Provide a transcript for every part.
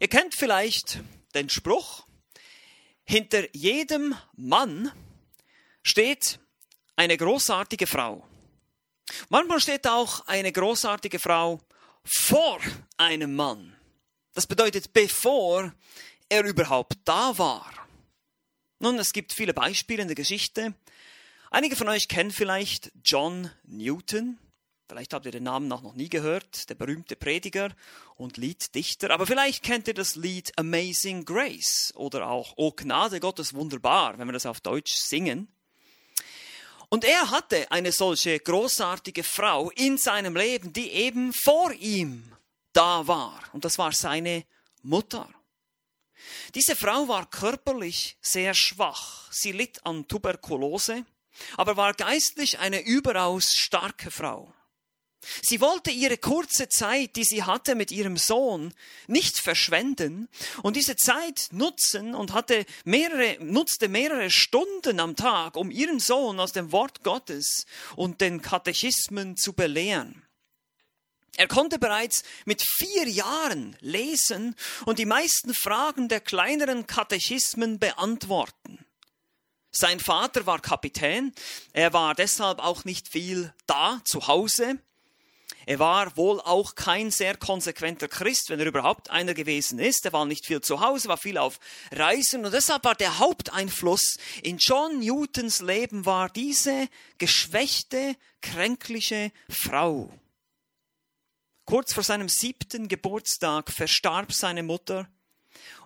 Ihr kennt vielleicht den Spruch, hinter jedem Mann steht eine großartige Frau. Manchmal steht auch eine großartige Frau vor einem Mann. Das bedeutet, bevor er überhaupt da war. Nun, es gibt viele Beispiele in der Geschichte. Einige von euch kennen vielleicht John Newton. Vielleicht habt ihr den Namen noch nie gehört, der berühmte Prediger und Lieddichter. Aber vielleicht kennt ihr das Lied Amazing Grace oder auch O Gnade Gottes wunderbar, wenn wir das auf Deutsch singen. Und er hatte eine solche großartige Frau in seinem Leben, die eben vor ihm da war. Und das war seine Mutter. Diese Frau war körperlich sehr schwach. Sie litt an Tuberkulose, aber war geistlich eine überaus starke Frau. Sie wollte ihre kurze Zeit, die sie hatte mit ihrem Sohn, nicht verschwenden und diese Zeit nutzen und hatte mehrere, nutzte mehrere Stunden am Tag, um ihren Sohn aus dem Wort Gottes und den Katechismen zu belehren. Er konnte bereits mit vier Jahren lesen und die meisten Fragen der kleineren Katechismen beantworten. Sein Vater war Kapitän, er war deshalb auch nicht viel da zu Hause, er war wohl auch kein sehr konsequenter Christ, wenn er überhaupt einer gewesen ist. Er war nicht viel zu Hause, war viel auf Reisen und deshalb war der Haupteinfluss in John Newtons Leben war diese geschwächte, kränkliche Frau. Kurz vor seinem siebten Geburtstag verstarb seine Mutter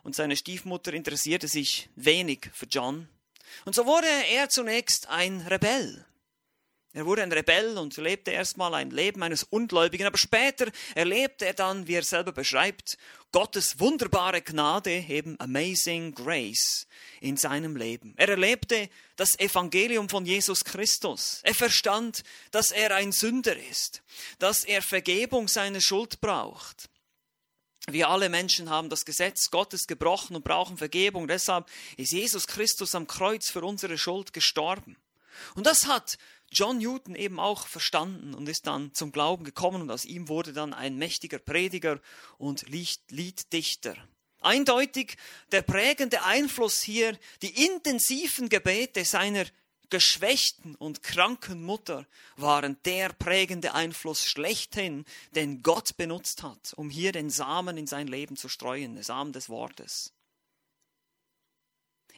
und seine Stiefmutter interessierte sich wenig für John. Und so wurde er zunächst ein Rebell. Er wurde ein Rebell und lebte erstmal ein Leben eines Ungläubigen, aber später erlebte er dann, wie er selber beschreibt, Gottes wunderbare Gnade, eben Amazing Grace in seinem Leben. Er erlebte das Evangelium von Jesus Christus. Er verstand, dass er ein Sünder ist, dass er Vergebung seiner Schuld braucht. Wir alle Menschen haben das Gesetz Gottes gebrochen und brauchen Vergebung. Deshalb ist Jesus Christus am Kreuz für unsere Schuld gestorben. Und das hat John Newton eben auch verstanden und ist dann zum Glauben gekommen und aus ihm wurde dann ein mächtiger Prediger und Lieddichter. Eindeutig der prägende Einfluss hier, die intensiven Gebete seiner geschwächten und kranken Mutter waren der prägende Einfluss schlechthin, den Gott benutzt hat, um hier den Samen in sein Leben zu streuen, den Samen des Wortes.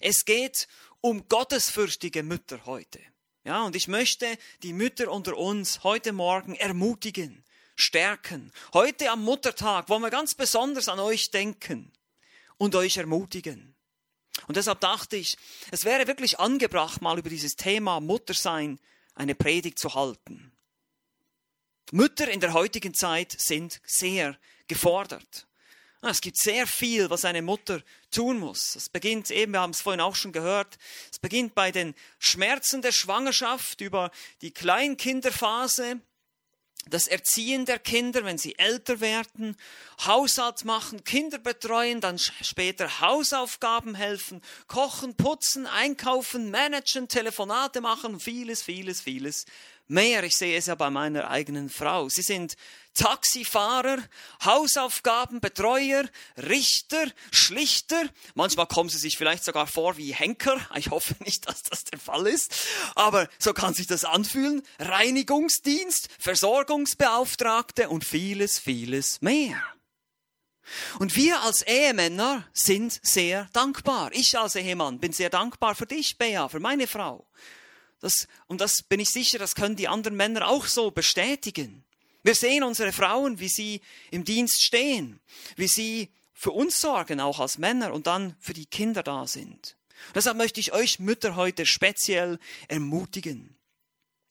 Es geht um gottesfürchtige Mütter heute. Ja, und ich möchte die Mütter unter uns heute Morgen ermutigen, stärken. Heute am Muttertag wollen wir ganz besonders an euch denken und euch ermutigen. Und deshalb dachte ich, es wäre wirklich angebracht, mal über dieses Thema Muttersein eine Predigt zu halten. Mütter in der heutigen Zeit sind sehr gefordert. Ah, es gibt sehr viel, was eine Mutter tun muss. Es beginnt eben, wir haben es vorhin auch schon gehört, es beginnt bei den Schmerzen der Schwangerschaft über die Kleinkinderphase, das Erziehen der Kinder, wenn sie älter werden, Haushalt machen, Kinder betreuen, dann später Hausaufgaben helfen, kochen, putzen, einkaufen, managen, Telefonate machen, vieles, vieles, vieles mehr. Ich sehe es ja bei meiner eigenen Frau. Sie sind Taxifahrer, Hausaufgaben, Betreuer, Richter, Schlichter. Manchmal kommen sie sich vielleicht sogar vor wie Henker. Ich hoffe nicht, dass das der Fall ist. Aber so kann sich das anfühlen. Reinigungsdienst, Versorgungsbeauftragte und vieles, vieles mehr. Und wir als Ehemänner sind sehr dankbar. Ich als Ehemann bin sehr dankbar für dich, Bea, für meine Frau. Das, und das bin ich sicher, das können die anderen Männer auch so bestätigen. Wir sehen unsere Frauen, wie sie im Dienst stehen, wie sie für uns sorgen, auch als Männer, und dann für die Kinder da sind. Deshalb möchte ich euch Mütter heute speziell ermutigen.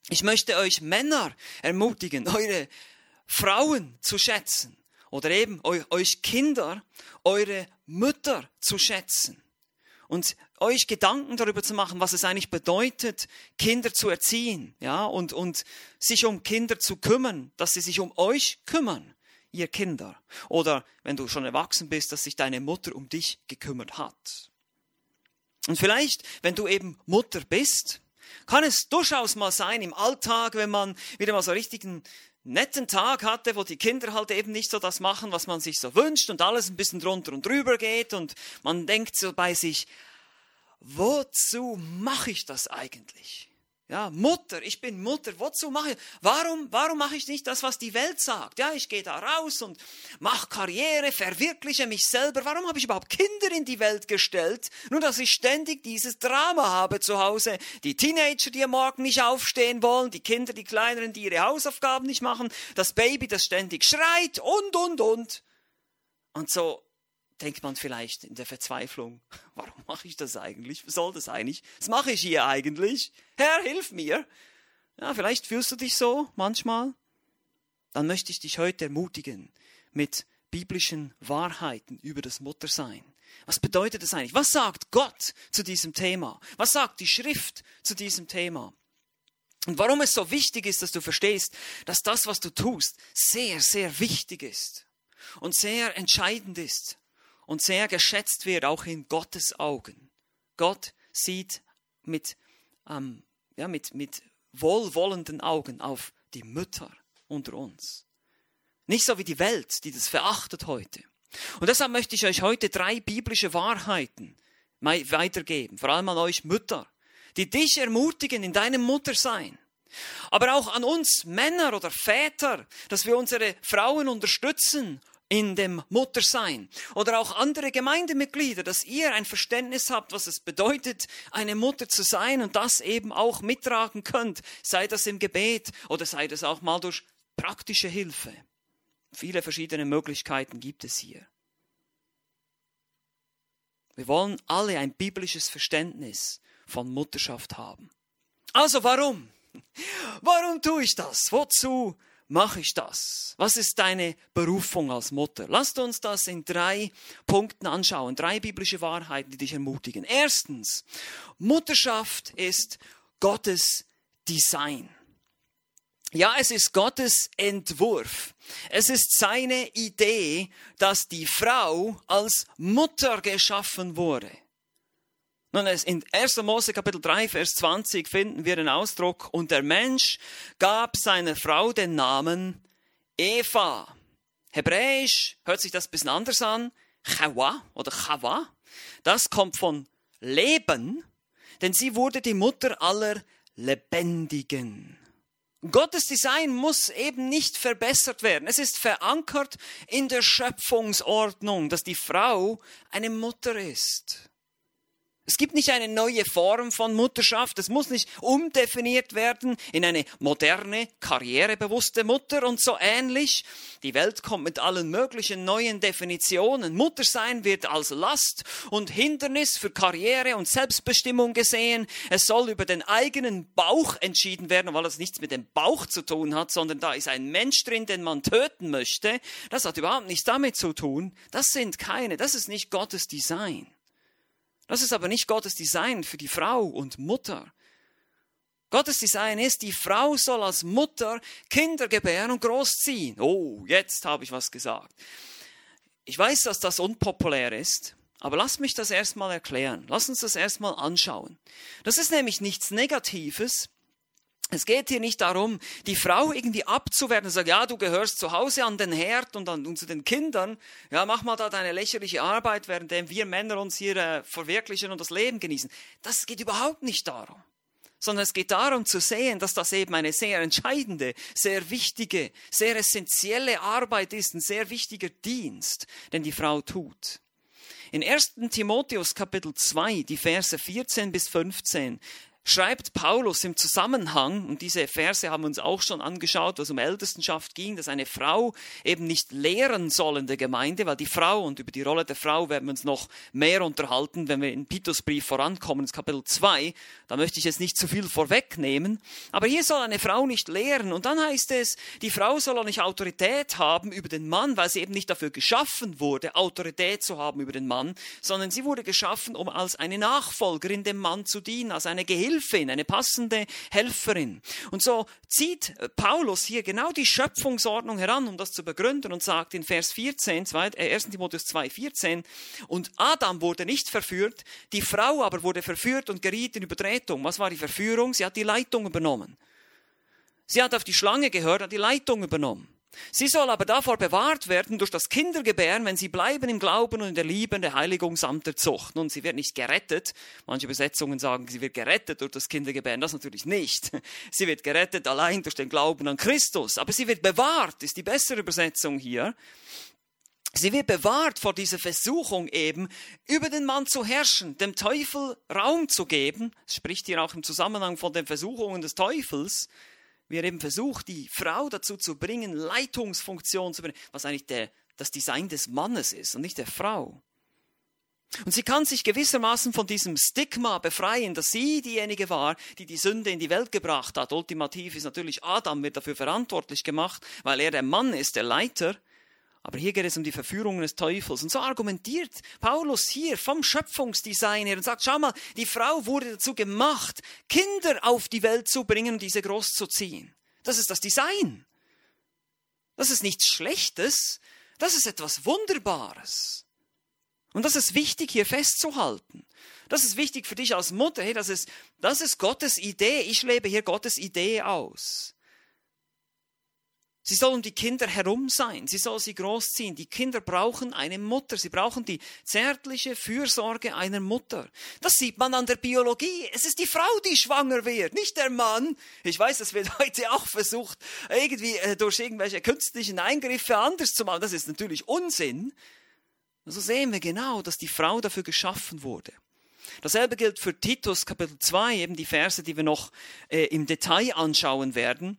Ich möchte euch Männer ermutigen, eure Frauen zu schätzen oder eben euch Kinder, eure Mütter zu schätzen und euch Gedanken darüber zu machen, was es eigentlich bedeutet, Kinder zu erziehen, ja, und, und sich um Kinder zu kümmern, dass sie sich um euch kümmern, ihr Kinder. Oder wenn du schon erwachsen bist, dass sich deine Mutter um dich gekümmert hat. Und vielleicht, wenn du eben Mutter bist, kann es durchaus mal sein im Alltag, wenn man wieder mal so richtigen netten Tag hatte, wo die Kinder halt eben nicht so das machen, was man sich so wünscht und alles ein bisschen drunter und drüber geht und man denkt so bei sich, wozu mache ich das eigentlich? Ja, Mutter, ich bin Mutter, wozu mache ich, warum, warum mache ich nicht das, was die Welt sagt? Ja, ich gehe da raus und mache Karriere, verwirkliche mich selber. Warum habe ich überhaupt Kinder in die Welt gestellt? Nur, dass ich ständig dieses Drama habe zu Hause. Die Teenager, die am Morgen nicht aufstehen wollen, die Kinder, die Kleineren, die ihre Hausaufgaben nicht machen, das Baby, das ständig schreit und, und, und. Und so denkt man vielleicht in der Verzweiflung, warum mache ich das eigentlich? Was soll das eigentlich? Was mache ich hier eigentlich? Herr, hilf mir. Ja, vielleicht fühlst du dich so manchmal. Dann möchte ich dich heute ermutigen mit biblischen Wahrheiten über das Muttersein. Was bedeutet das eigentlich? Was sagt Gott zu diesem Thema? Was sagt die Schrift zu diesem Thema? Und warum es so wichtig ist, dass du verstehst, dass das, was du tust, sehr, sehr wichtig ist und sehr entscheidend ist und sehr geschätzt wird, auch in Gottes Augen. Gott sieht mit, ähm, ja, mit, mit wohlwollenden Augen auf die Mütter unter uns. Nicht so wie die Welt, die das verachtet heute. Und deshalb möchte ich euch heute drei biblische Wahrheiten weitergeben, vor allem an euch Mütter, die dich ermutigen in deinem Muttersein. Aber auch an uns Männer oder Väter, dass wir unsere Frauen unterstützen in dem Muttersein. Oder auch andere Gemeindemitglieder, dass ihr ein Verständnis habt, was es bedeutet, eine Mutter zu sein und das eben auch mittragen könnt, sei das im Gebet oder sei das auch mal durch praktische Hilfe. Viele verschiedene Möglichkeiten gibt es hier. Wir wollen alle ein biblisches Verständnis von Mutterschaft haben. Also warum? Warum tue ich das? Wozu mache ich das? Was ist deine Berufung als Mutter? Lasst uns das in drei Punkten anschauen, drei biblische Wahrheiten, die dich ermutigen. Erstens, Mutterschaft ist Gottes Design. Ja, es ist Gottes Entwurf. Es ist seine Idee, dass die Frau als Mutter geschaffen wurde. Nun, in 1. Mose Kapitel 3, Vers 20 finden wir den Ausdruck, und der Mensch gab seiner Frau den Namen Eva. Hebräisch hört sich das ein bisschen anders an. Chawa oder Chawa. Das kommt von Leben, denn sie wurde die Mutter aller Lebendigen. Gottes Design muss eben nicht verbessert werden. Es ist verankert in der Schöpfungsordnung, dass die Frau eine Mutter ist. Es gibt nicht eine neue Form von Mutterschaft. Es muss nicht umdefiniert werden in eine moderne, karrierebewusste Mutter und so ähnlich. Die Welt kommt mit allen möglichen neuen Definitionen. Muttersein wird als Last und Hindernis für Karriere und Selbstbestimmung gesehen. Es soll über den eigenen Bauch entschieden werden, weil es nichts mit dem Bauch zu tun hat, sondern da ist ein Mensch drin, den man töten möchte. Das hat überhaupt nichts damit zu tun. Das sind keine, das ist nicht Gottes Design. Das ist aber nicht Gottes Design für die Frau und Mutter. Gottes Design ist, die Frau soll als Mutter Kinder gebären und großziehen. Oh, jetzt habe ich was gesagt. Ich weiß, dass das unpopulär ist, aber lass mich das erstmal erklären. Lass uns das erstmal anschauen. Das ist nämlich nichts Negatives, es geht hier nicht darum, die Frau irgendwie abzuwerten und sagen, ja, du gehörst zu Hause an den Herd und, an, und zu den Kindern. Ja, mach mal da deine lächerliche Arbeit, während wir Männer uns hier äh, verwirklichen und das Leben genießen. Das geht überhaupt nicht darum. Sondern es geht darum zu sehen, dass das eben eine sehr entscheidende, sehr wichtige, sehr essentielle Arbeit ist, ein sehr wichtiger Dienst, den die Frau tut. In 1. Timotheus Kapitel 2, die Verse 14 bis 15, schreibt Paulus im Zusammenhang, und diese Verse haben wir uns auch schon angeschaut, was um Ältestenschaft ging, dass eine Frau eben nicht lehren soll in der Gemeinde, weil die Frau, und über die Rolle der Frau werden wir uns noch mehr unterhalten, wenn wir in Titusbrief vorankommen, ins Kapitel 2, da möchte ich jetzt nicht zu viel vorwegnehmen, aber hier soll eine Frau nicht lehren, und dann heißt es, die Frau soll auch nicht Autorität haben über den Mann, weil sie eben nicht dafür geschaffen wurde, Autorität zu haben über den Mann, sondern sie wurde geschaffen, um als eine Nachfolgerin dem Mann zu dienen, als eine Gehilfe Hilfin, eine passende Helferin. Und so zieht Paulus hier genau die Schöpfungsordnung heran, um das zu begründen und sagt in Vers 14, 1. Äh, Timotheus 2, 14, und Adam wurde nicht verführt, die Frau aber wurde verführt und geriet in Übertretung. Was war die Verführung? Sie hat die Leitung übernommen. Sie hat auf die Schlange gehört, hat die Leitung übernommen. Sie soll aber davor bewahrt werden durch das Kindergebären, wenn sie bleiben im Glauben und in der Liebe der Heiligung samt der Zucht. Nun, sie wird nicht gerettet. Manche Übersetzungen sagen, sie wird gerettet durch das Kindergebären. Das natürlich nicht. Sie wird gerettet allein durch den Glauben an Christus. Aber sie wird bewahrt, ist die bessere Übersetzung hier. Sie wird bewahrt vor dieser Versuchung eben, über den Mann zu herrschen, dem Teufel Raum zu geben. Es spricht hier auch im Zusammenhang von den Versuchungen des Teufels wie er eben versucht, die Frau dazu zu bringen, Leitungsfunktion zu bringen, was eigentlich der, das Design des Mannes ist und nicht der Frau. Und sie kann sich gewissermaßen von diesem Stigma befreien, dass sie diejenige war, die die Sünde in die Welt gebracht hat. Ultimativ ist natürlich Adam wird dafür verantwortlich gemacht, weil er der Mann ist, der Leiter. Aber hier geht es um die Verführungen des Teufels. Und so argumentiert Paulus hier vom Schöpfungsdesign her und sagt, schau mal, die Frau wurde dazu gemacht, Kinder auf die Welt zu bringen und diese großzuziehen. Das ist das Design. Das ist nichts Schlechtes. Das ist etwas Wunderbares. Und das ist wichtig hier festzuhalten. Das ist wichtig für dich als Mutter. Hey, das ist, das ist Gottes Idee. Ich lebe hier Gottes Idee aus. Sie soll um die Kinder herum sein. Sie soll sie großziehen. Die Kinder brauchen eine Mutter. Sie brauchen die zärtliche Fürsorge einer Mutter. Das sieht man an der Biologie. Es ist die Frau, die schwanger wird, nicht der Mann. Ich weiß, das wird heute auch versucht, irgendwie äh, durch irgendwelche künstlichen Eingriffe anders zu machen. Das ist natürlich Unsinn. So sehen wir genau, dass die Frau dafür geschaffen wurde. Dasselbe gilt für Titus Kapitel 2, eben die Verse, die wir noch äh, im Detail anschauen werden.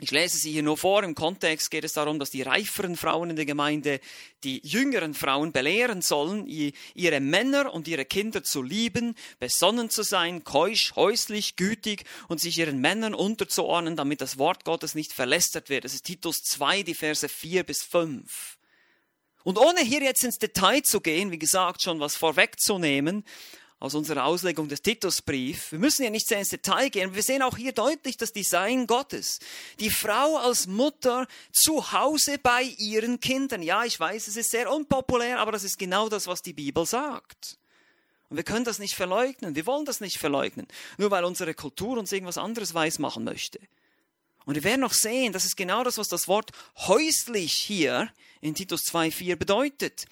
Ich lese sie hier nur vor. Im Kontext geht es darum, dass die reiferen Frauen in der Gemeinde die jüngeren Frauen belehren sollen, ihre Männer und ihre Kinder zu lieben, besonnen zu sein, keusch, häuslich, gütig und sich ihren Männern unterzuordnen, damit das Wort Gottes nicht verlästert wird. Das ist Titus 2, die Verse 4 bis 5. Und ohne hier jetzt ins Detail zu gehen, wie gesagt, schon was vorwegzunehmen, aus unserer Auslegung des Titusbrief. Wir müssen ja nicht sehr ins Detail gehen. Wir sehen auch hier deutlich das Design Gottes. Die Frau als Mutter zu Hause bei ihren Kindern. Ja, ich weiß, es ist sehr unpopulär, aber das ist genau das, was die Bibel sagt. Und wir können das nicht verleugnen. Wir wollen das nicht verleugnen. Nur weil unsere Kultur uns irgendwas anderes weiß machen möchte. Und wir werden noch sehen, das ist genau das, was das Wort häuslich hier in Titus 2,4 bedeutet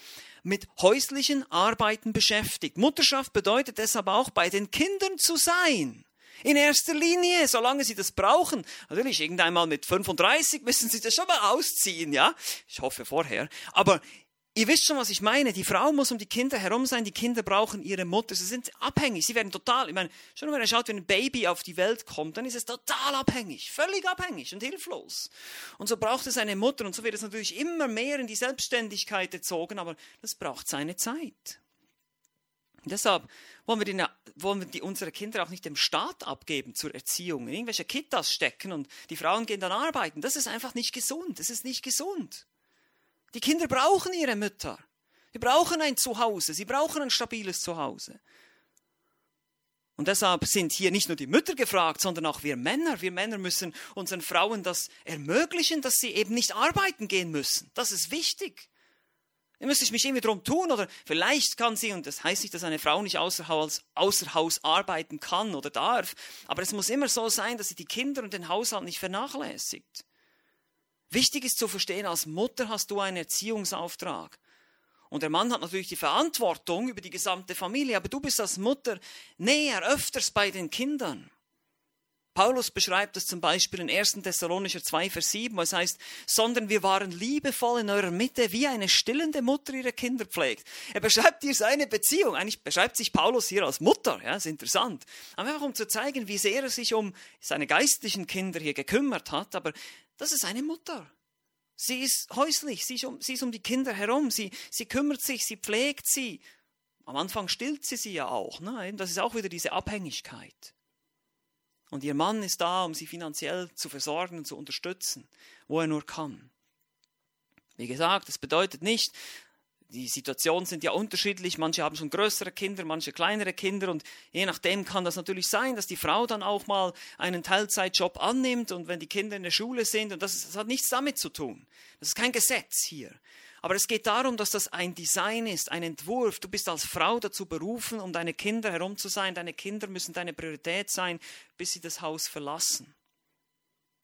mit häuslichen Arbeiten beschäftigt. Mutterschaft bedeutet deshalb auch, bei den Kindern zu sein. In erster Linie, solange sie das brauchen. Natürlich, irgendeinmal mit 35 müssen sie das schon mal ausziehen, ja? Ich hoffe vorher. Aber Ihr wisst schon, was ich meine. Die Frau muss um die Kinder herum sein. Die Kinder brauchen ihre Mutter. Sie sind abhängig. Sie werden total, ich meine, schon wenn ihr schaut, wenn ein Baby auf die Welt kommt, dann ist es total abhängig. Völlig abhängig und hilflos. Und so braucht es eine Mutter. Und so wird es natürlich immer mehr in die Selbstständigkeit erzogen. Aber das braucht seine Zeit. Deshalb wollen wir, die, wollen wir die, unsere Kinder auch nicht dem Staat abgeben zur Erziehung, in irgendwelche Kitas stecken und die Frauen gehen dann arbeiten. Das ist einfach nicht gesund. Das ist nicht gesund. Die Kinder brauchen ihre Mütter. Sie brauchen ein Zuhause. Sie brauchen ein stabiles Zuhause. Und deshalb sind hier nicht nur die Mütter gefragt, sondern auch wir Männer. Wir Männer müssen unseren Frauen das ermöglichen, dass sie eben nicht arbeiten gehen müssen. Das ist wichtig. Da müsste ich mich irgendwie drum tun oder vielleicht kann sie, und das heißt nicht, dass eine Frau nicht außer Haus, außer Haus arbeiten kann oder darf, aber es muss immer so sein, dass sie die Kinder und den Haushalt nicht vernachlässigt. Wichtig ist zu verstehen, als Mutter hast du einen Erziehungsauftrag. Und der Mann hat natürlich die Verantwortung über die gesamte Familie, aber du bist als Mutter näher, öfters bei den Kindern. Paulus beschreibt es zum Beispiel in 1. Thessalonicher 2, Vers 7, wo es heißt, sondern wir waren liebevoll in eurer Mitte, wie eine stillende Mutter ihre Kinder pflegt. Er beschreibt hier seine Beziehung. Eigentlich beschreibt sich Paulus hier als Mutter. Ja, ist interessant. Aber einfach um zu zeigen, wie sehr er sich um seine geistlichen Kinder hier gekümmert hat. Aber das ist eine Mutter. Sie ist häuslich, sie ist um, sie ist um die Kinder herum, sie, sie kümmert sich, sie pflegt sie. Am Anfang stillt sie sie ja auch. Ne? Das ist auch wieder diese Abhängigkeit. Und ihr Mann ist da, um sie finanziell zu versorgen und zu unterstützen, wo er nur kann. Wie gesagt, das bedeutet nicht, die Situationen sind ja unterschiedlich. Manche haben schon größere Kinder, manche kleinere Kinder. Und je nachdem kann das natürlich sein, dass die Frau dann auch mal einen Teilzeitjob annimmt und wenn die Kinder in der Schule sind. Und das, das hat nichts damit zu tun. Das ist kein Gesetz hier. Aber es geht darum, dass das ein Design ist, ein Entwurf. Du bist als Frau dazu berufen, um deine Kinder herum zu sein. Deine Kinder müssen deine Priorität sein, bis sie das Haus verlassen.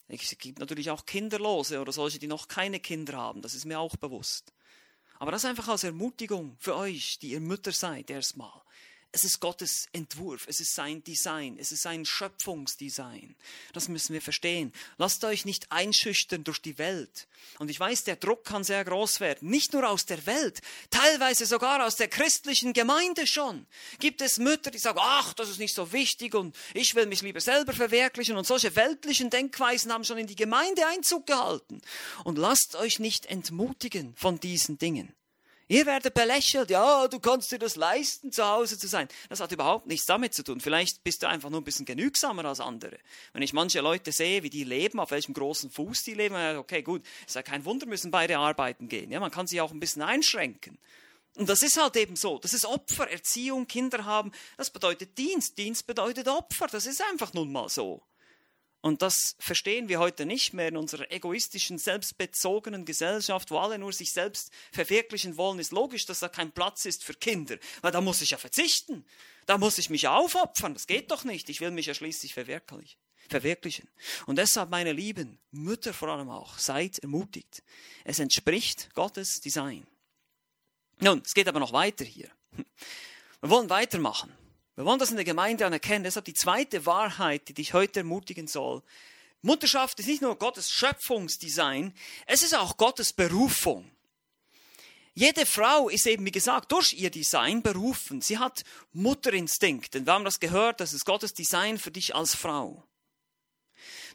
Es gibt natürlich auch Kinderlose oder solche, die noch keine Kinder haben. Das ist mir auch bewusst. Aber das einfach als Ermutigung für euch, die ihr Mütter seid, erstmal. Es ist Gottes Entwurf, es ist sein Design, es ist sein Schöpfungsdesign. Das müssen wir verstehen. Lasst euch nicht einschüchtern durch die Welt. Und ich weiß, der Druck kann sehr groß werden. Nicht nur aus der Welt, teilweise sogar aus der christlichen Gemeinde schon. Gibt es Mütter, die sagen, ach, das ist nicht so wichtig und ich will mich lieber selber verwirklichen. Und solche weltlichen Denkweisen haben schon in die Gemeinde Einzug gehalten. Und lasst euch nicht entmutigen von diesen Dingen. Ihr werdet belächelt, ja, du kannst dir das leisten, zu Hause zu sein. Das hat überhaupt nichts damit zu tun. Vielleicht bist du einfach nur ein bisschen genügsamer als andere. Wenn ich manche Leute sehe, wie die leben, auf welchem großen Fuß die leben, okay, gut, ist ja kein Wunder, müssen beide arbeiten gehen. Ja, man kann sich auch ein bisschen einschränken. Und das ist halt eben so. Das ist Opfer, Erziehung, Kinder haben. Das bedeutet Dienst. Dienst bedeutet Opfer. Das ist einfach nun mal so. Und das verstehen wir heute nicht mehr in unserer egoistischen, selbstbezogenen Gesellschaft, wo alle nur sich selbst verwirklichen wollen. Ist logisch, dass da kein Platz ist für Kinder, weil da muss ich ja verzichten. Da muss ich mich aufopfern. Das geht doch nicht. Ich will mich ja schließlich verwirklichen. Und deshalb, meine Lieben, Mütter vor allem auch, seid ermutigt. Es entspricht Gottes Design. Nun, es geht aber noch weiter hier. Wir wollen weitermachen. Wir wollen das in der Gemeinde anerkennen. Deshalb die zweite Wahrheit, die dich heute ermutigen soll. Mutterschaft ist nicht nur Gottes Schöpfungsdesign, es ist auch Gottes Berufung. Jede Frau ist eben, wie gesagt, durch ihr Design berufen. Sie hat Mutterinstinkt. Denn wir haben das gehört, das ist Gottes Design für dich als Frau.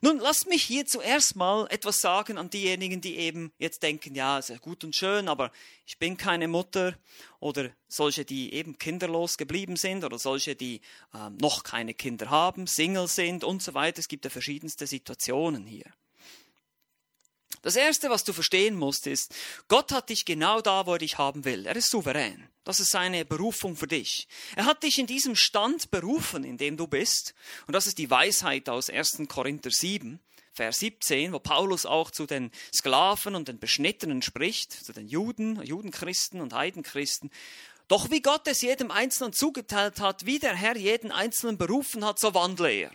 Nun, lasst mich hier zuerst mal etwas sagen an diejenigen, die eben jetzt denken, ja, ja gut und schön, aber ich bin keine Mutter oder solche, die eben kinderlos geblieben sind oder solche, die äh, noch keine Kinder haben, Single sind und so weiter. Es gibt ja verschiedenste Situationen hier. Das Erste, was du verstehen musst, ist, Gott hat dich genau da, wo er dich haben will. Er ist souverän. Das ist seine Berufung für dich. Er hat dich in diesem Stand berufen, in dem du bist. Und das ist die Weisheit aus 1. Korinther 7, Vers 17, wo Paulus auch zu den Sklaven und den Beschnittenen spricht, zu den Juden, Judenchristen und Heidenchristen. Doch wie Gott es jedem Einzelnen zugeteilt hat, wie der Herr jeden Einzelnen berufen hat, so wandle er.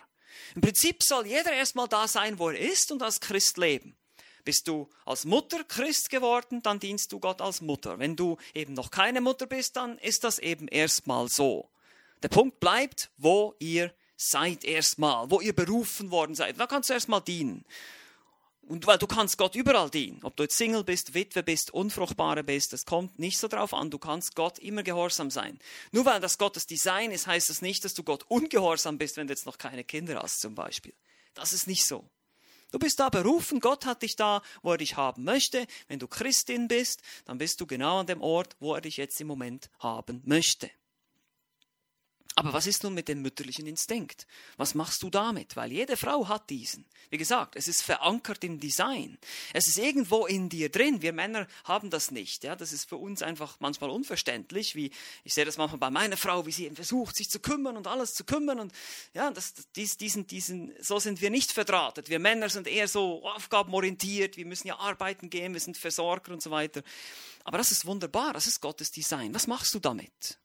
Im Prinzip soll jeder erstmal da sein, wo er ist und als Christ leben. Bist du als Mutter Christ geworden, dann dienst du Gott als Mutter. Wenn du eben noch keine Mutter bist, dann ist das eben erstmal so. Der Punkt bleibt, wo ihr seid erstmal, wo ihr berufen worden seid. Da kannst du erstmal dienen. Und weil du kannst Gott überall dienen, ob du jetzt Single bist, Witwe bist, Unfruchtbare bist, das kommt nicht so drauf an. Du kannst Gott immer gehorsam sein. Nur weil das Gottes Design ist, heißt das nicht, dass du Gott ungehorsam bist, wenn du jetzt noch keine Kinder hast zum Beispiel. Das ist nicht so. Du bist da berufen, Gott hat dich da, wo er dich haben möchte. Wenn du Christin bist, dann bist du genau an dem Ort, wo er dich jetzt im Moment haben möchte. Aber was ist nun mit dem mütterlichen Instinkt? Was machst du damit? Weil jede Frau hat diesen. Wie gesagt, es ist verankert im Design. Es ist irgendwo in dir drin. Wir Männer haben das nicht. Ja, das ist für uns einfach manchmal unverständlich. Wie ich sehe das manchmal bei meiner Frau, wie sie versucht, sich zu kümmern und alles zu kümmern. Und ja, das, dies, diesen, diesen, so sind wir nicht verdrahtet. Wir Männer sind eher so aufgabenorientiert. Wir müssen ja arbeiten gehen. Wir sind Versorger und so weiter. Aber das ist wunderbar. Das ist Gottes Design. Was machst du damit?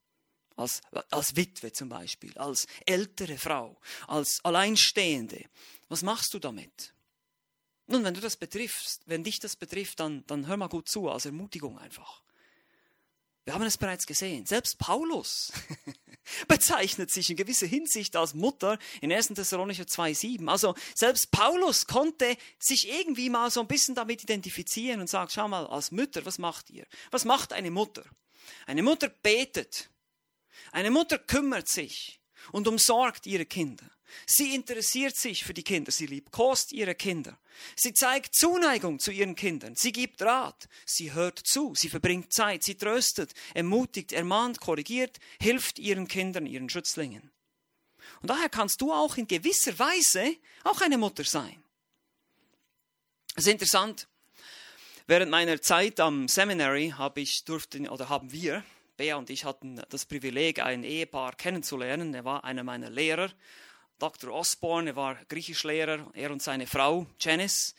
Als, als Witwe zum Beispiel, als ältere Frau, als Alleinstehende. Was machst du damit? Nun, wenn du das betriffst, wenn dich das betrifft, dann, dann hör mal gut zu, als Ermutigung einfach. Wir haben es bereits gesehen. Selbst Paulus bezeichnet sich in gewisser Hinsicht als Mutter in 1. Thessalonicher 2,7. Also selbst Paulus konnte sich irgendwie mal so ein bisschen damit identifizieren und sagt, schau mal, als Mütter, was macht ihr? Was macht eine Mutter? Eine Mutter betet. Eine Mutter kümmert sich und umsorgt ihre Kinder. Sie interessiert sich für die Kinder, sie liebkost ihre Kinder. Sie zeigt Zuneigung zu ihren Kindern, sie gibt Rat, sie hört zu, sie verbringt Zeit, sie tröstet, ermutigt, ermahnt, korrigiert, hilft ihren Kindern, ihren Schützlingen. Und daher kannst du auch in gewisser Weise auch eine Mutter sein. Es ist interessant. Während meiner Zeit am Seminary habe ich durfte oder haben wir Bea und ich hatten das Privileg, ein Ehepaar kennenzulernen. Er war einer meiner Lehrer, Dr. Osborne, er war Griechischlehrer, er und seine Frau Janice.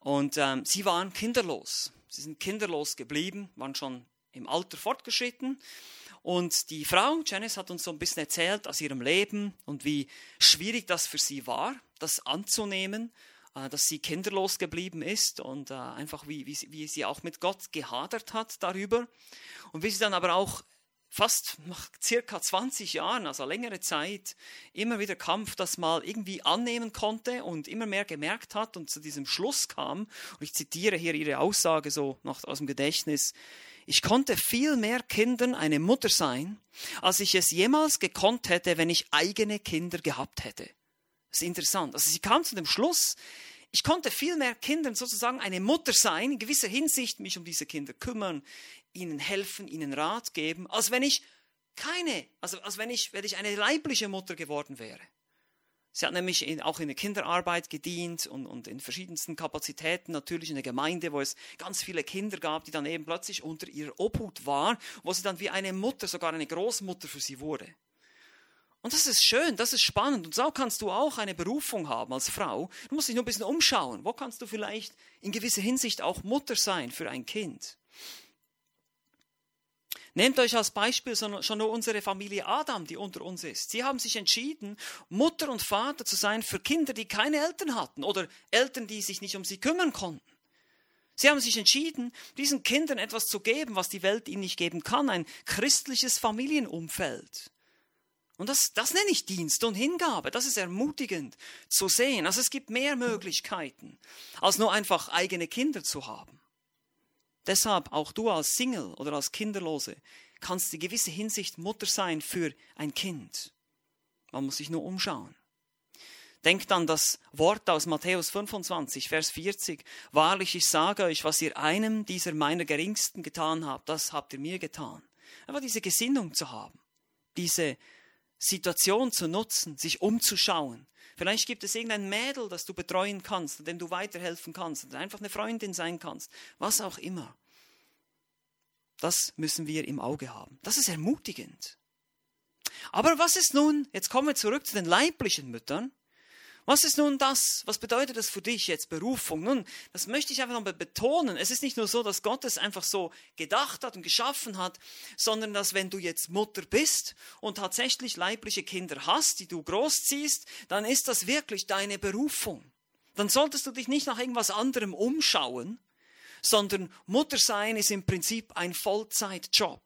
Und ähm, sie waren kinderlos. Sie sind kinderlos geblieben, waren schon im Alter fortgeschritten. Und die Frau, Janice, hat uns so ein bisschen erzählt aus ihrem Leben und wie schwierig das für sie war, das anzunehmen, dass sie kinderlos geblieben ist und äh, einfach wie, wie, wie sie auch mit Gott gehadert hat darüber. Und wie sie dann aber auch fast nach circa 20 Jahren, also längere Zeit, immer wieder Kampf das mal irgendwie annehmen konnte und immer mehr gemerkt hat und zu diesem Schluss kam, und ich zitiere hier ihre Aussage so noch aus dem Gedächtnis, ich konnte viel mehr Kindern eine Mutter sein, als ich es jemals gekonnt hätte, wenn ich eigene Kinder gehabt hätte. Das ist interessant. Also sie kam zu dem Schluss, ich konnte viel mehr Kindern sozusagen eine Mutter sein, in gewisser Hinsicht mich um diese Kinder kümmern, ihnen helfen, ihnen Rat geben, als wenn ich keine, also als wenn ich, wenn ich eine leibliche Mutter geworden wäre. Sie hat nämlich in, auch in der Kinderarbeit gedient und, und in verschiedensten Kapazitäten, natürlich in der Gemeinde, wo es ganz viele Kinder gab, die dann eben plötzlich unter ihrer Obhut waren, wo sie dann wie eine Mutter, sogar eine Großmutter für sie wurde. Und das ist schön, das ist spannend. Und so kannst du auch eine Berufung haben als Frau. Du musst dich nur ein bisschen umschauen. Wo kannst du vielleicht in gewisser Hinsicht auch Mutter sein für ein Kind? Nehmt euch als Beispiel schon nur unsere Familie Adam, die unter uns ist. Sie haben sich entschieden, Mutter und Vater zu sein für Kinder, die keine Eltern hatten oder Eltern, die sich nicht um sie kümmern konnten. Sie haben sich entschieden, diesen Kindern etwas zu geben, was die Welt ihnen nicht geben kann, ein christliches Familienumfeld. Und das, das nenne ich Dienst und Hingabe. Das ist ermutigend zu sehen. Also es gibt mehr Möglichkeiten, als nur einfach eigene Kinder zu haben. Deshalb auch du als Single oder als Kinderlose kannst in gewisser Hinsicht Mutter sein für ein Kind. Man muss sich nur umschauen. Denkt an das Wort aus Matthäus 25, Vers 40. Wahrlich, ich sage euch, was ihr einem dieser meiner Geringsten getan habt, das habt ihr mir getan. Aber diese Gesinnung zu haben, diese Situation zu nutzen, sich umzuschauen. Vielleicht gibt es irgendein Mädel, das du betreuen kannst, dem du weiterhelfen kannst, oder einfach eine Freundin sein kannst, was auch immer. Das müssen wir im Auge haben. Das ist ermutigend. Aber was ist nun, jetzt kommen wir zurück zu den leiblichen Müttern, was ist nun das? Was bedeutet das für dich jetzt Berufung? Nun, das möchte ich einfach nochmal betonen. Es ist nicht nur so, dass Gott es einfach so gedacht hat und geschaffen hat, sondern dass wenn du jetzt Mutter bist und tatsächlich leibliche Kinder hast, die du großziehst, dann ist das wirklich deine Berufung. Dann solltest du dich nicht nach irgendwas anderem umschauen, sondern Mutter sein ist im Prinzip ein Vollzeitjob.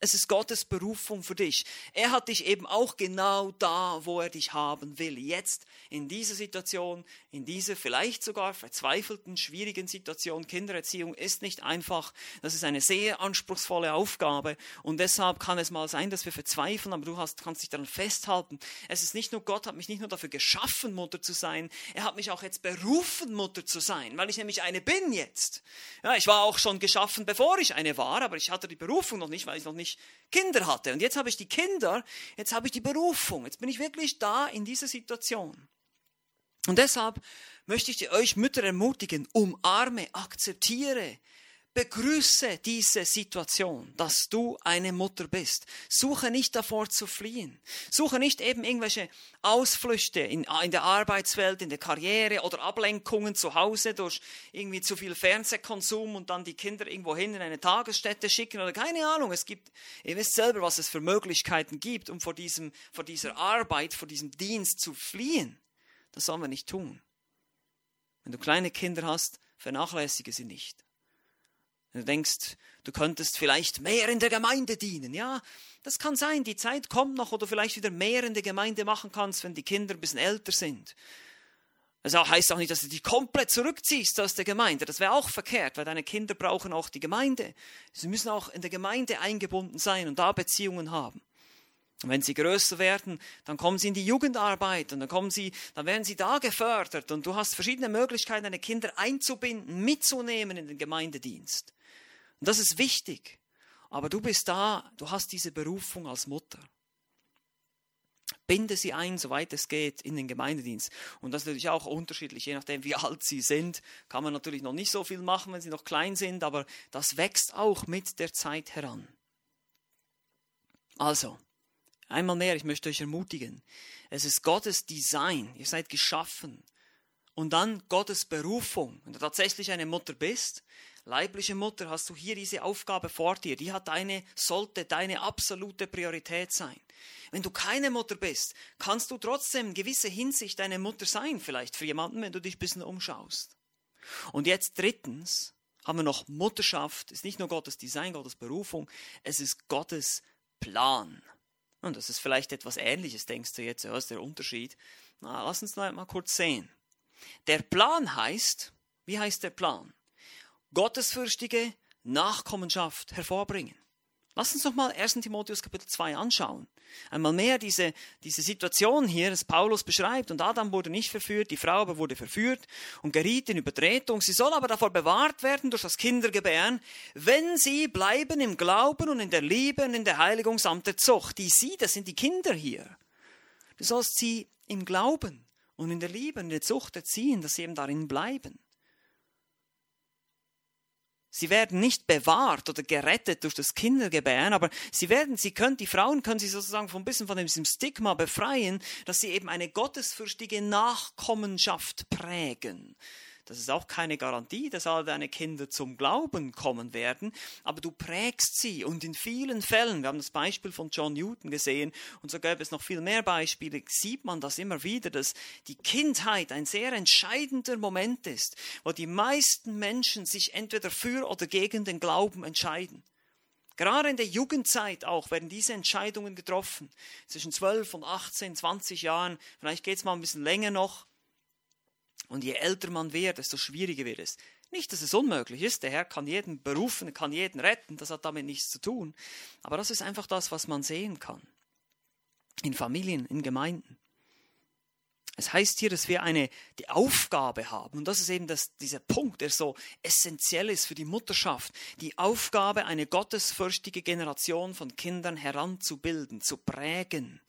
Es ist Gottes Berufung für dich. Er hat dich eben auch genau da, wo er dich haben will. Jetzt in dieser Situation, in dieser vielleicht sogar verzweifelten, schwierigen Situation. Kindererziehung ist nicht einfach. Das ist eine sehr anspruchsvolle Aufgabe. Und deshalb kann es mal sein, dass wir verzweifeln, aber du hast, kannst dich daran festhalten. Es ist nicht nur Gott hat mich nicht nur dafür geschaffen, Mutter zu sein. Er hat mich auch jetzt berufen, Mutter zu sein, weil ich nämlich eine bin jetzt. Ja, ich war auch schon geschaffen, bevor ich eine war, aber ich hatte die Berufung noch nicht, weil ich noch nicht ich Kinder hatte. Und jetzt habe ich die Kinder, jetzt habe ich die Berufung, jetzt bin ich wirklich da in dieser Situation. Und deshalb möchte ich euch Mütter ermutigen, umarme, akzeptiere, Begrüße diese Situation, dass du eine Mutter bist. Suche nicht davor zu fliehen. Suche nicht eben irgendwelche Ausflüchte in, in, der Arbeitswelt, in der Karriere oder Ablenkungen zu Hause durch irgendwie zu viel Fernsehkonsum und dann die Kinder irgendwo hin in eine Tagesstätte schicken oder keine Ahnung. Es gibt, ihr wisst selber, was es für Möglichkeiten gibt, um vor diesem, vor dieser Arbeit, vor diesem Dienst zu fliehen. Das sollen wir nicht tun. Wenn du kleine Kinder hast, vernachlässige sie nicht. Du denkst, du könntest vielleicht mehr in der Gemeinde dienen. Ja, das kann sein. Die Zeit kommt noch, du vielleicht wieder mehr in der Gemeinde machen kannst, wenn die Kinder ein bisschen älter sind. Das heißt auch nicht, dass du dich komplett zurückziehst aus der Gemeinde. Das wäre auch verkehrt, weil deine Kinder brauchen auch die Gemeinde. Sie müssen auch in der Gemeinde eingebunden sein und da Beziehungen haben. Und wenn sie größer werden, dann kommen sie in die Jugendarbeit und dann kommen sie, dann werden sie da gefördert und du hast verschiedene Möglichkeiten, deine Kinder einzubinden, mitzunehmen in den Gemeindedienst. Und das ist wichtig. Aber du bist da, du hast diese Berufung als Mutter. Binde sie ein, soweit es geht, in den Gemeindedienst. Und das ist natürlich auch unterschiedlich, je nachdem, wie alt sie sind. Kann man natürlich noch nicht so viel machen, wenn sie noch klein sind, aber das wächst auch mit der Zeit heran. Also, einmal mehr, ich möchte euch ermutigen. Es ist Gottes Design. Ihr seid geschaffen. Und dann Gottes Berufung. Wenn du tatsächlich eine Mutter bist, leibliche Mutter hast du hier diese Aufgabe vor dir. Die hat deine, sollte deine absolute Priorität sein. Wenn du keine Mutter bist, kannst du trotzdem in gewisser Hinsicht deine Mutter sein, vielleicht für jemanden, wenn du dich ein bisschen umschaust. Und jetzt drittens haben wir noch Mutterschaft. Ist nicht nur Gottes Design, Gottes Berufung, es ist Gottes Plan. Und das ist vielleicht etwas Ähnliches, denkst du jetzt, ja, ist der Unterschied. Na, lass uns mal kurz sehen. Der Plan heißt, wie heißt der Plan? Gottesfürchtige Nachkommenschaft hervorbringen. Lass uns doch mal 1. Timotheus Kapitel 2 anschauen. Einmal mehr diese, diese Situation hier, das Paulus beschreibt. Und Adam wurde nicht verführt, die Frau aber wurde verführt und geriet in Übertretung. Sie soll aber davor bewahrt werden durch das Kindergebären, wenn sie bleiben im Glauben und in der Liebe und in der Heiligung samt der Zucht. Die sie, das sind die Kinder hier. Du sollst sie im Glauben und in der Liebe und in der Zucht erziehen, dass sie eben darin bleiben. Sie werden nicht bewahrt oder gerettet durch das Kindergebären, aber sie werden, sie können, die Frauen können sich sozusagen von ein bisschen von diesem Stigma befreien, dass sie eben eine gottesfürchtige Nachkommenschaft prägen. Das ist auch keine Garantie, dass alle deine Kinder zum Glauben kommen werden, aber du prägst sie. Und in vielen Fällen, wir haben das Beispiel von John Newton gesehen, und so gäbe es noch viel mehr Beispiele, sieht man das immer wieder, dass die Kindheit ein sehr entscheidender Moment ist, wo die meisten Menschen sich entweder für oder gegen den Glauben entscheiden. Gerade in der Jugendzeit auch werden diese Entscheidungen getroffen. Zwischen 12 und 18, 20 Jahren, vielleicht geht es mal ein bisschen länger noch. Und je älter man wird, desto schwieriger wird es. Nicht, dass es unmöglich ist, der Herr kann jeden berufen, kann jeden retten, das hat damit nichts zu tun. Aber das ist einfach das, was man sehen kann. In Familien, in Gemeinden. Es heißt hier, dass wir eine, die Aufgabe haben, und das ist eben das, dieser Punkt, der so essentiell ist für die Mutterschaft, die Aufgabe, eine gottesfürchtige Generation von Kindern heranzubilden, zu prägen,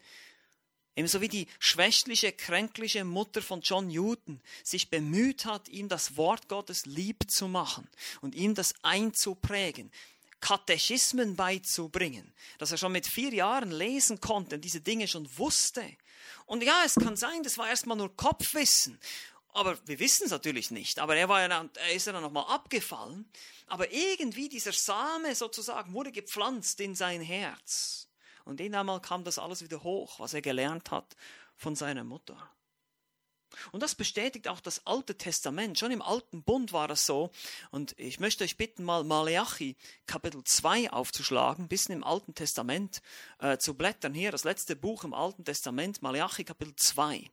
Ebenso wie die schwächliche, kränkliche Mutter von John Newton sich bemüht hat, ihm das Wort Gottes lieb zu machen und ihm das einzuprägen, Katechismen beizubringen, dass er schon mit vier Jahren lesen konnte und diese Dinge schon wusste. Und ja, es kann sein, das war erstmal nur Kopfwissen. Aber wir wissen es natürlich nicht. Aber er, war ja dann, er ist ja dann nochmal abgefallen. Aber irgendwie dieser Same sozusagen wurde gepflanzt in sein Herz. Und in einmal kam das alles wieder hoch, was er gelernt hat von seiner Mutter. Und das bestätigt auch das Alte Testament. Schon im Alten Bund war es so. Und ich möchte euch bitten, mal Maleachi Kapitel 2 aufzuschlagen, ein bisschen im Alten Testament äh, zu blättern. Hier das letzte Buch im Alten Testament, Maleachi Kapitel 2.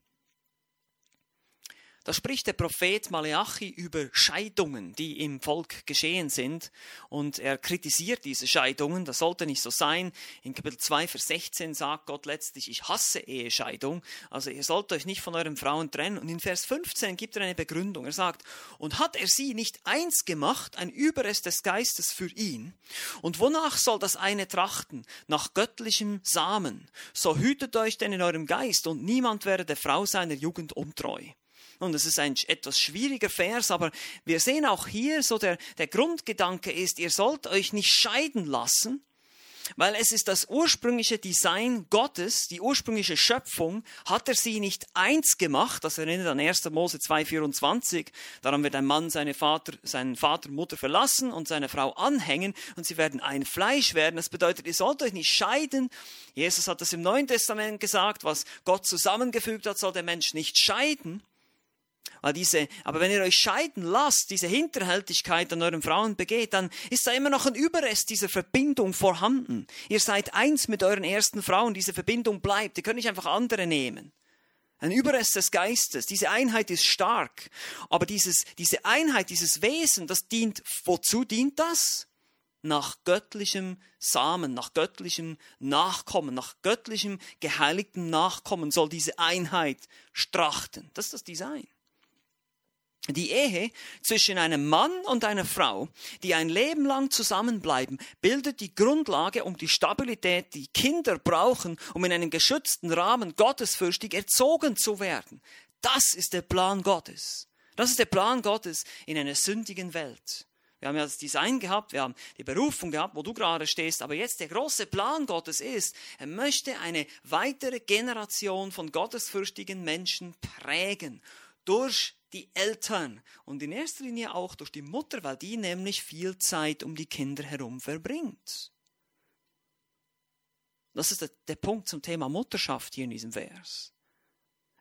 Da spricht der Prophet Maleachi über Scheidungen, die im Volk geschehen sind. Und er kritisiert diese Scheidungen. Das sollte nicht so sein. In Kapitel 2, Vers 16 sagt Gott letztlich, ich hasse Ehescheidung. Also ihr sollt euch nicht von euren Frauen trennen. Und in Vers 15 gibt er eine Begründung. Er sagt, und hat er sie nicht eins gemacht, ein Überrest des Geistes für ihn? Und wonach soll das eine trachten? Nach göttlichem Samen. So hütet euch denn in eurem Geist und niemand werde der Frau seiner Jugend untreu. Und es ist ein etwas schwieriger Vers, aber wir sehen auch hier so der, der Grundgedanke ist, ihr sollt euch nicht scheiden lassen, weil es ist das ursprüngliche Design Gottes, die ursprüngliche Schöpfung, hat er sie nicht eins gemacht, das erinnert an 1. Mose 2,24, daran wird ein Mann seine Vater, seinen Vater und Mutter verlassen und seine Frau anhängen und sie werden ein Fleisch werden. Das bedeutet, ihr sollt euch nicht scheiden. Jesus hat das im Neuen Testament gesagt, was Gott zusammengefügt hat, soll der Mensch nicht scheiden. Weil diese, aber wenn ihr euch scheiden lasst, diese Hinterhältigkeit an euren Frauen begeht, dann ist da immer noch ein Überrest dieser Verbindung vorhanden. Ihr seid eins mit euren ersten Frauen, diese Verbindung bleibt. Ihr könnt nicht einfach andere nehmen. Ein Überrest des Geistes. Diese Einheit ist stark. Aber dieses, diese Einheit, dieses Wesen, das dient, wozu dient das? Nach göttlichem Samen, nach göttlichem Nachkommen, nach göttlichem geheiligten Nachkommen soll diese Einheit strachten. Das ist das Design. Die Ehe zwischen einem Mann und einer Frau, die ein Leben lang zusammenbleiben, bildet die Grundlage, um die Stabilität, die Kinder brauchen, um in einem geschützten Rahmen gottesfürchtig erzogen zu werden. Das ist der Plan Gottes. Das ist der Plan Gottes in einer sündigen Welt. Wir haben ja das Design gehabt, wir haben die Berufung gehabt, wo du gerade stehst, aber jetzt der große Plan Gottes ist, er möchte eine weitere Generation von gottesfürchtigen Menschen prägen durch die Eltern und in erster Linie auch durch die Mutter, weil die nämlich viel Zeit um die Kinder herum verbringt. Das ist der, der Punkt zum Thema Mutterschaft hier in diesem Vers.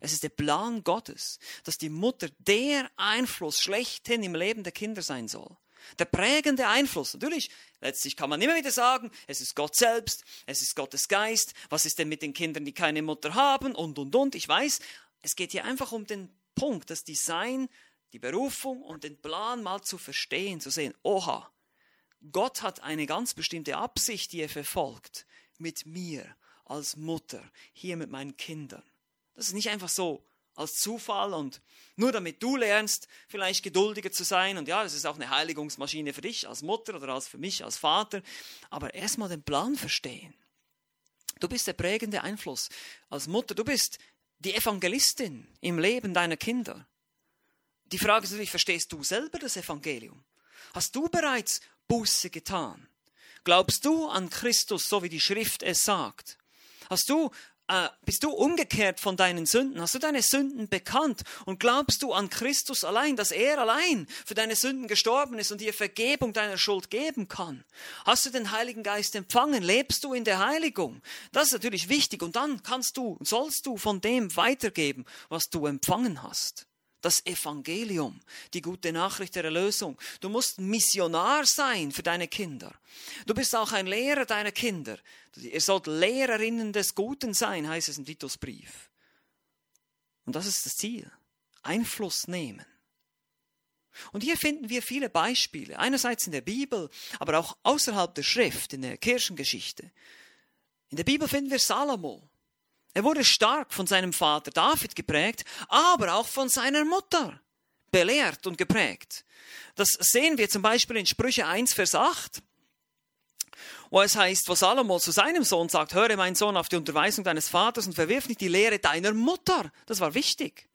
Es ist der Plan Gottes, dass die Mutter der Einfluss schlechthin im Leben der Kinder sein soll. Der prägende Einfluss. Natürlich, letztlich kann man immer wieder sagen, es ist Gott selbst, es ist Gottes Geist. Was ist denn mit den Kindern, die keine Mutter haben? Und, und, und. Ich weiß, es geht hier einfach um den Punkt, das Design, die Berufung und den Plan mal zu verstehen, zu sehen, oha, Gott hat eine ganz bestimmte Absicht, die er verfolgt, mit mir als Mutter, hier mit meinen Kindern. Das ist nicht einfach so als Zufall und nur damit du lernst, vielleicht geduldiger zu sein. Und ja, das ist auch eine Heiligungsmaschine für dich als Mutter oder als für mich als Vater. Aber erstmal den Plan verstehen. Du bist der prägende Einfluss als Mutter. Du bist die Evangelistin im Leben deiner Kinder. Die Frage ist natürlich, verstehst du selber das Evangelium? Hast du bereits Buße getan? Glaubst du an Christus, so wie die Schrift es sagt? Hast du äh, bist du umgekehrt von deinen Sünden? Hast du deine Sünden bekannt und glaubst du an Christus allein, dass er allein für deine Sünden gestorben ist und dir Vergebung deiner Schuld geben kann? Hast du den Heiligen Geist empfangen? Lebst du in der Heiligung? Das ist natürlich wichtig und dann kannst du, sollst du von dem weitergeben, was du empfangen hast das Evangelium, die gute Nachricht der Erlösung. Du musst Missionar sein für deine Kinder. Du bist auch ein Lehrer deiner Kinder. Ihr sollt Lehrerinnen des Guten sein, heißt es im Titusbrief. Und das ist das Ziel. Einfluss nehmen. Und hier finden wir viele Beispiele, einerseits in der Bibel, aber auch außerhalb der Schrift, in der Kirchengeschichte. In der Bibel finden wir Salomo, er wurde stark von seinem Vater David geprägt, aber auch von seiner Mutter belehrt und geprägt. Das sehen wir zum Beispiel in Sprüche 1, Vers 8, wo es heißt, wo Salomo zu seinem Sohn sagt, höre mein Sohn auf die Unterweisung deines Vaters und verwirf nicht die Lehre deiner Mutter. Das war wichtig.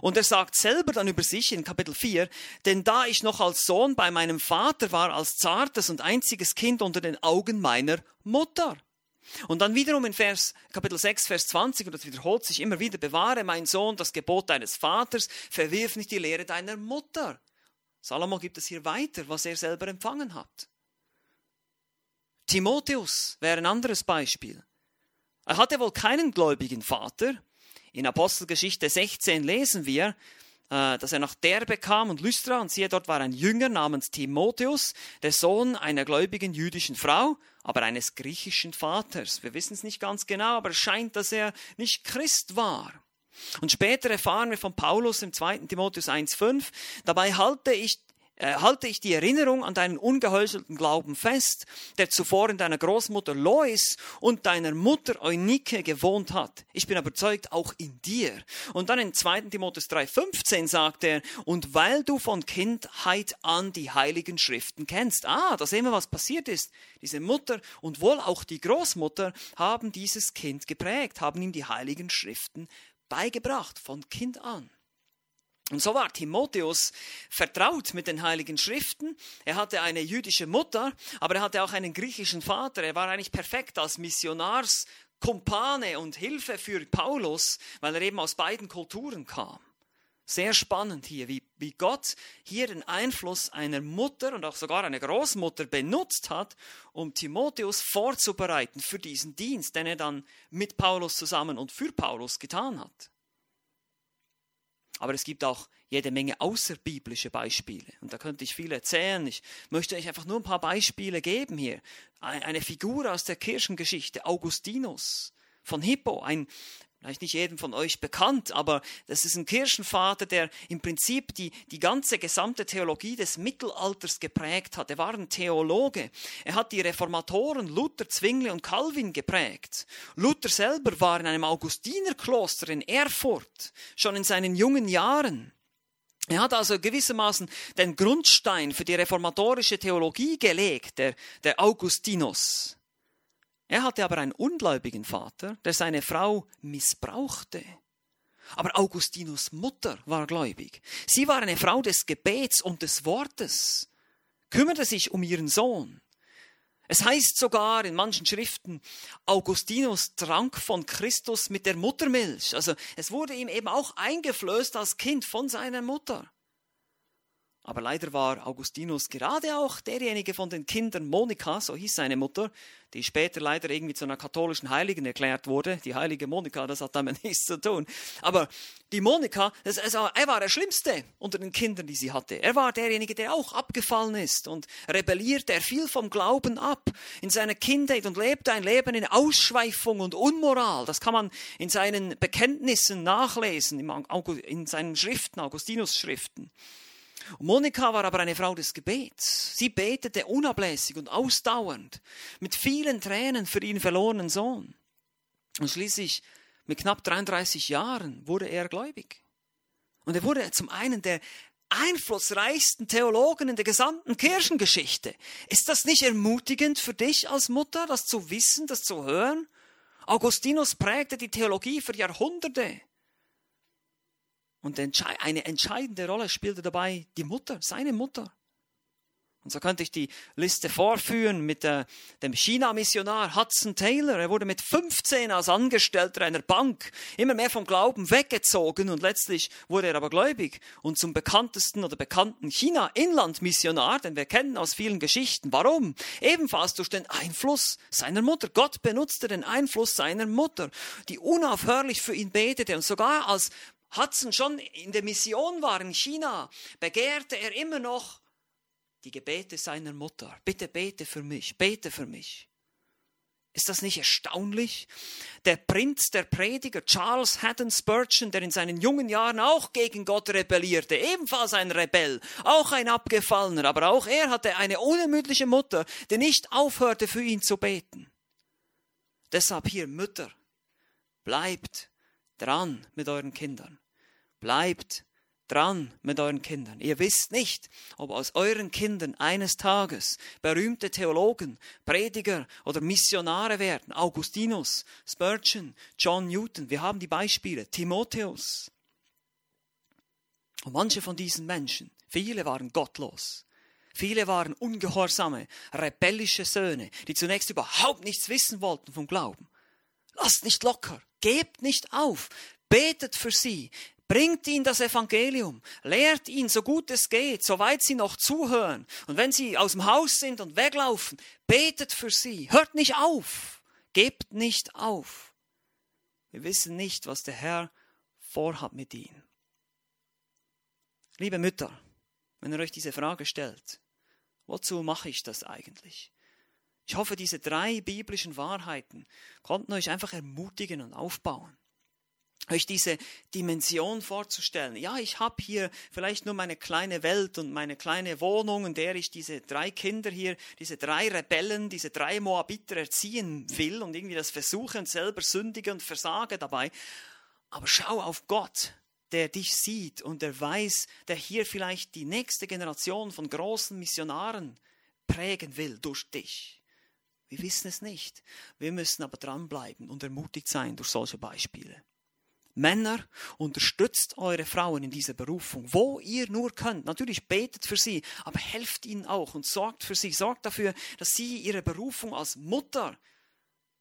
Und er sagt selber dann über sich in Kapitel 4, denn da ich noch als Sohn bei meinem Vater war, als zartes und einziges Kind unter den Augen meiner Mutter. Und dann wiederum in Vers, Kapitel 6, Vers 20, und das wiederholt sich immer wieder, bewahre, mein Sohn, das Gebot deines Vaters, verwirf nicht die Lehre deiner Mutter. Salomo gibt es hier weiter, was er selber empfangen hat. Timotheus wäre ein anderes Beispiel. Er hatte wohl keinen gläubigen Vater. In Apostelgeschichte 16 lesen wir, dass er nach Derbe kam und Lystra und siehe, dort war ein Jünger namens Timotheus, der Sohn einer gläubigen jüdischen Frau, aber eines griechischen Vaters. Wir wissen es nicht ganz genau, aber es scheint, dass er nicht Christ war. Und später erfahren wir von Paulus im 2. Timotheus 1,5, dabei halte ich äh, halte ich die Erinnerung an deinen ungeheuchelten Glauben fest, der zuvor in deiner Großmutter Lois und deiner Mutter Eunike gewohnt hat. Ich bin überzeugt, auch in dir. Und dann in 2. Timotheus 3,15 sagt er, und weil du von Kindheit an die heiligen Schriften kennst. Ah, da sehen wir, was passiert ist. Diese Mutter und wohl auch die Großmutter haben dieses Kind geprägt, haben ihm die heiligen Schriften beigebracht, von Kind an. Und so war Timotheus vertraut mit den heiligen Schriften. Er hatte eine jüdische Mutter, aber er hatte auch einen griechischen Vater. Er war eigentlich perfekt als Missionarskumpane und Hilfe für Paulus, weil er eben aus beiden Kulturen kam. Sehr spannend hier, wie, wie Gott hier den Einfluss einer Mutter und auch sogar einer Großmutter benutzt hat, um Timotheus vorzubereiten für diesen Dienst, den er dann mit Paulus zusammen und für Paulus getan hat. Aber es gibt auch jede Menge außerbiblische Beispiele. Und da könnte ich viel erzählen. Ich möchte euch einfach nur ein paar Beispiele geben hier. Eine Figur aus der Kirchengeschichte, Augustinus von Hippo, ein vielleicht nicht jedem von euch bekannt, aber das ist ein Kirchenvater, der im Prinzip die, die ganze gesamte Theologie des Mittelalters geprägt hat. Er war ein Theologe. Er hat die Reformatoren Luther, Zwingli und Calvin geprägt. Luther selber war in einem Augustinerkloster in Erfurt, schon in seinen jungen Jahren. Er hat also gewissermaßen den Grundstein für die reformatorische Theologie gelegt, der, der Augustinus. Er hatte aber einen ungläubigen Vater, der seine Frau missbrauchte. Aber Augustinus Mutter war gläubig. Sie war eine Frau des Gebets und des Wortes, kümmerte sich um ihren Sohn. Es heißt sogar in manchen Schriften, Augustinus trank von Christus mit der Muttermilch. Also es wurde ihm eben auch eingeflößt als Kind von seiner Mutter. Aber leider war Augustinus gerade auch derjenige von den Kindern Monika, so hieß seine Mutter, die später leider irgendwie zu einer katholischen Heiligen erklärt wurde. Die heilige Monika, das hat damit nichts zu tun. Aber die Monika, das, also, er war der Schlimmste unter den Kindern, die sie hatte. Er war derjenige, der auch abgefallen ist und rebellierte. Er fiel vom Glauben ab in seiner Kindheit und lebte ein Leben in Ausschweifung und Unmoral. Das kann man in seinen Bekenntnissen nachlesen, in seinen Schriften, Augustinus Schriften. Monika war aber eine Frau des Gebets. Sie betete unablässig und ausdauernd, mit vielen Tränen für ihren verlorenen Sohn. Und schließlich, mit knapp 33 Jahren, wurde er gläubig. Und er wurde zum einen der einflussreichsten Theologen in der gesamten Kirchengeschichte. Ist das nicht ermutigend für dich als Mutter, das zu wissen, das zu hören? Augustinus prägte die Theologie für Jahrhunderte. Und eine entscheidende Rolle spielte dabei die Mutter, seine Mutter. Und so könnte ich die Liste vorführen mit äh, dem China-Missionar Hudson Taylor. Er wurde mit 15 als Angestellter einer Bank immer mehr vom Glauben weggezogen und letztlich wurde er aber gläubig und zum bekanntesten oder bekannten China-Inland-Missionar, den wir kennen aus vielen Geschichten. Warum? Ebenfalls durch den Einfluss seiner Mutter. Gott benutzte den Einfluss seiner Mutter, die unaufhörlich für ihn betete und sogar als Hudson schon in der Mission war in China, begehrte er immer noch die Gebete seiner Mutter. Bitte bete für mich, bete für mich. Ist das nicht erstaunlich? Der Prinz der Prediger Charles Haddon Spurgeon, der in seinen jungen Jahren auch gegen Gott rebellierte, ebenfalls ein Rebell, auch ein Abgefallener, aber auch er hatte eine unermüdliche Mutter, die nicht aufhörte für ihn zu beten. Deshalb hier Mütter, bleibt dran mit euren Kindern. Bleibt dran mit euren Kindern. Ihr wisst nicht, ob aus euren Kindern eines Tages berühmte Theologen, Prediger oder Missionare werden. Augustinus, Spurgeon, John Newton. Wir haben die Beispiele. Timotheus. Und manche von diesen Menschen, viele waren gottlos. Viele waren ungehorsame, rebellische Söhne, die zunächst überhaupt nichts wissen wollten vom Glauben. Lasst nicht locker, gebt nicht auf, betet für sie, Bringt ihnen das Evangelium, lehrt ihnen so gut es geht, soweit sie noch zuhören. Und wenn sie aus dem Haus sind und weglaufen, betet für sie. Hört nicht auf, gebt nicht auf. Wir wissen nicht, was der Herr vorhat mit ihnen. Liebe Mütter, wenn ihr euch diese Frage stellt, wozu mache ich das eigentlich? Ich hoffe, diese drei biblischen Wahrheiten konnten euch einfach ermutigen und aufbauen euch diese Dimension vorzustellen. Ja, ich habe hier vielleicht nur meine kleine Welt und meine kleine Wohnung, in der ich diese drei Kinder hier, diese drei Rebellen, diese drei Moabiter erziehen will und irgendwie das versuche und selber sündige und versage dabei. Aber schau auf Gott, der dich sieht und der weiß, der hier vielleicht die nächste Generation von großen Missionaren prägen will durch dich. Wir wissen es nicht. Wir müssen aber dranbleiben und ermutigt sein durch solche Beispiele. Männer, unterstützt eure Frauen in dieser Berufung, wo ihr nur könnt. Natürlich betet für sie, aber helft ihnen auch und sorgt für sie, sorgt dafür, dass sie ihre Berufung als Mutter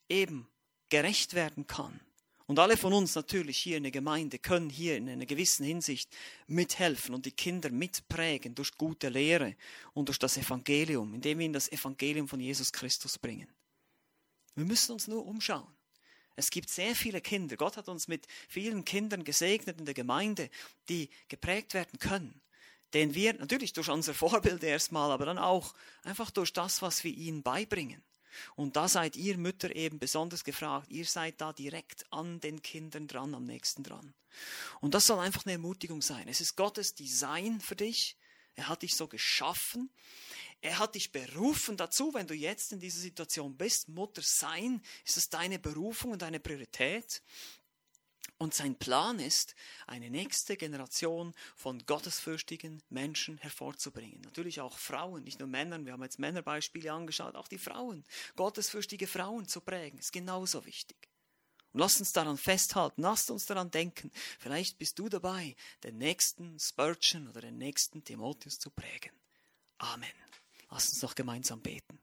eben gerecht werden kann. Und alle von uns natürlich hier in der Gemeinde können hier in einer gewissen Hinsicht mithelfen und die Kinder mitprägen durch gute Lehre und durch das Evangelium, indem wir ihnen das Evangelium von Jesus Christus bringen. Wir müssen uns nur umschauen. Es gibt sehr viele Kinder. Gott hat uns mit vielen Kindern gesegnet in der Gemeinde, die geprägt werden können. Den wir natürlich durch unser Vorbild erstmal, aber dann auch einfach durch das, was wir ihnen beibringen. Und da seid ihr Mütter eben besonders gefragt. Ihr seid da direkt an den Kindern dran, am nächsten dran. Und das soll einfach eine Ermutigung sein. Es ist Gottes Design für dich. Er hat dich so geschaffen. Er hat dich berufen dazu, wenn du jetzt in dieser Situation bist. Mutter sein, ist es deine Berufung und deine Priorität. Und sein Plan ist, eine nächste Generation von gottesfürchtigen Menschen hervorzubringen. Natürlich auch Frauen, nicht nur Männer. Wir haben jetzt Männerbeispiele angeschaut, auch die Frauen. Gottesfürchtige Frauen zu prägen, ist genauso wichtig. Und lasst uns daran festhalten, lasst uns daran denken. Vielleicht bist du dabei, den nächsten Spurgeon oder den nächsten Timotheus zu prägen. Amen. Lass uns noch gemeinsam beten.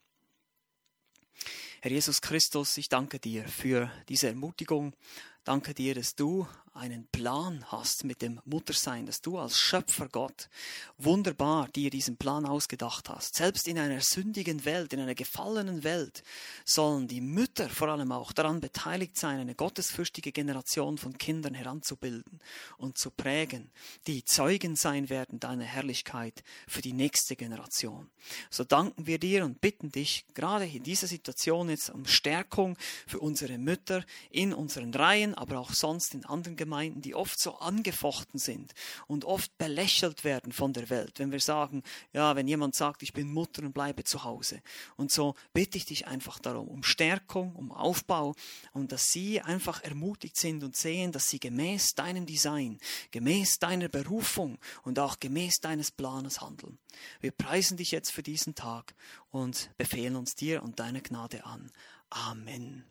Herr Jesus Christus, ich danke dir für diese Ermutigung. Danke dir, dass du einen Plan hast mit dem Muttersein, dass du als Schöpfer Gott wunderbar dir diesen Plan ausgedacht hast. Selbst in einer sündigen Welt, in einer gefallenen Welt, sollen die Mütter vor allem auch daran beteiligt sein, eine gottesfürchtige Generation von Kindern heranzubilden und zu prägen, die Zeugen sein werden deiner Herrlichkeit für die nächste Generation. So danken wir dir und bitten dich gerade in dieser Situation jetzt um Stärkung für unsere Mütter in unseren Reihen, aber auch sonst in anderen Gemeinden, die oft so angefochten sind und oft belächelt werden von der Welt, wenn wir sagen, ja, wenn jemand sagt, ich bin Mutter und bleibe zu Hause. Und so bitte ich dich einfach darum, um Stärkung, um Aufbau und dass sie einfach ermutigt sind und sehen, dass sie gemäß deinem Design, gemäß deiner Berufung und auch gemäß deines Planes handeln. Wir preisen dich jetzt für diesen Tag und befehlen uns dir und deiner Gnade an. Amen.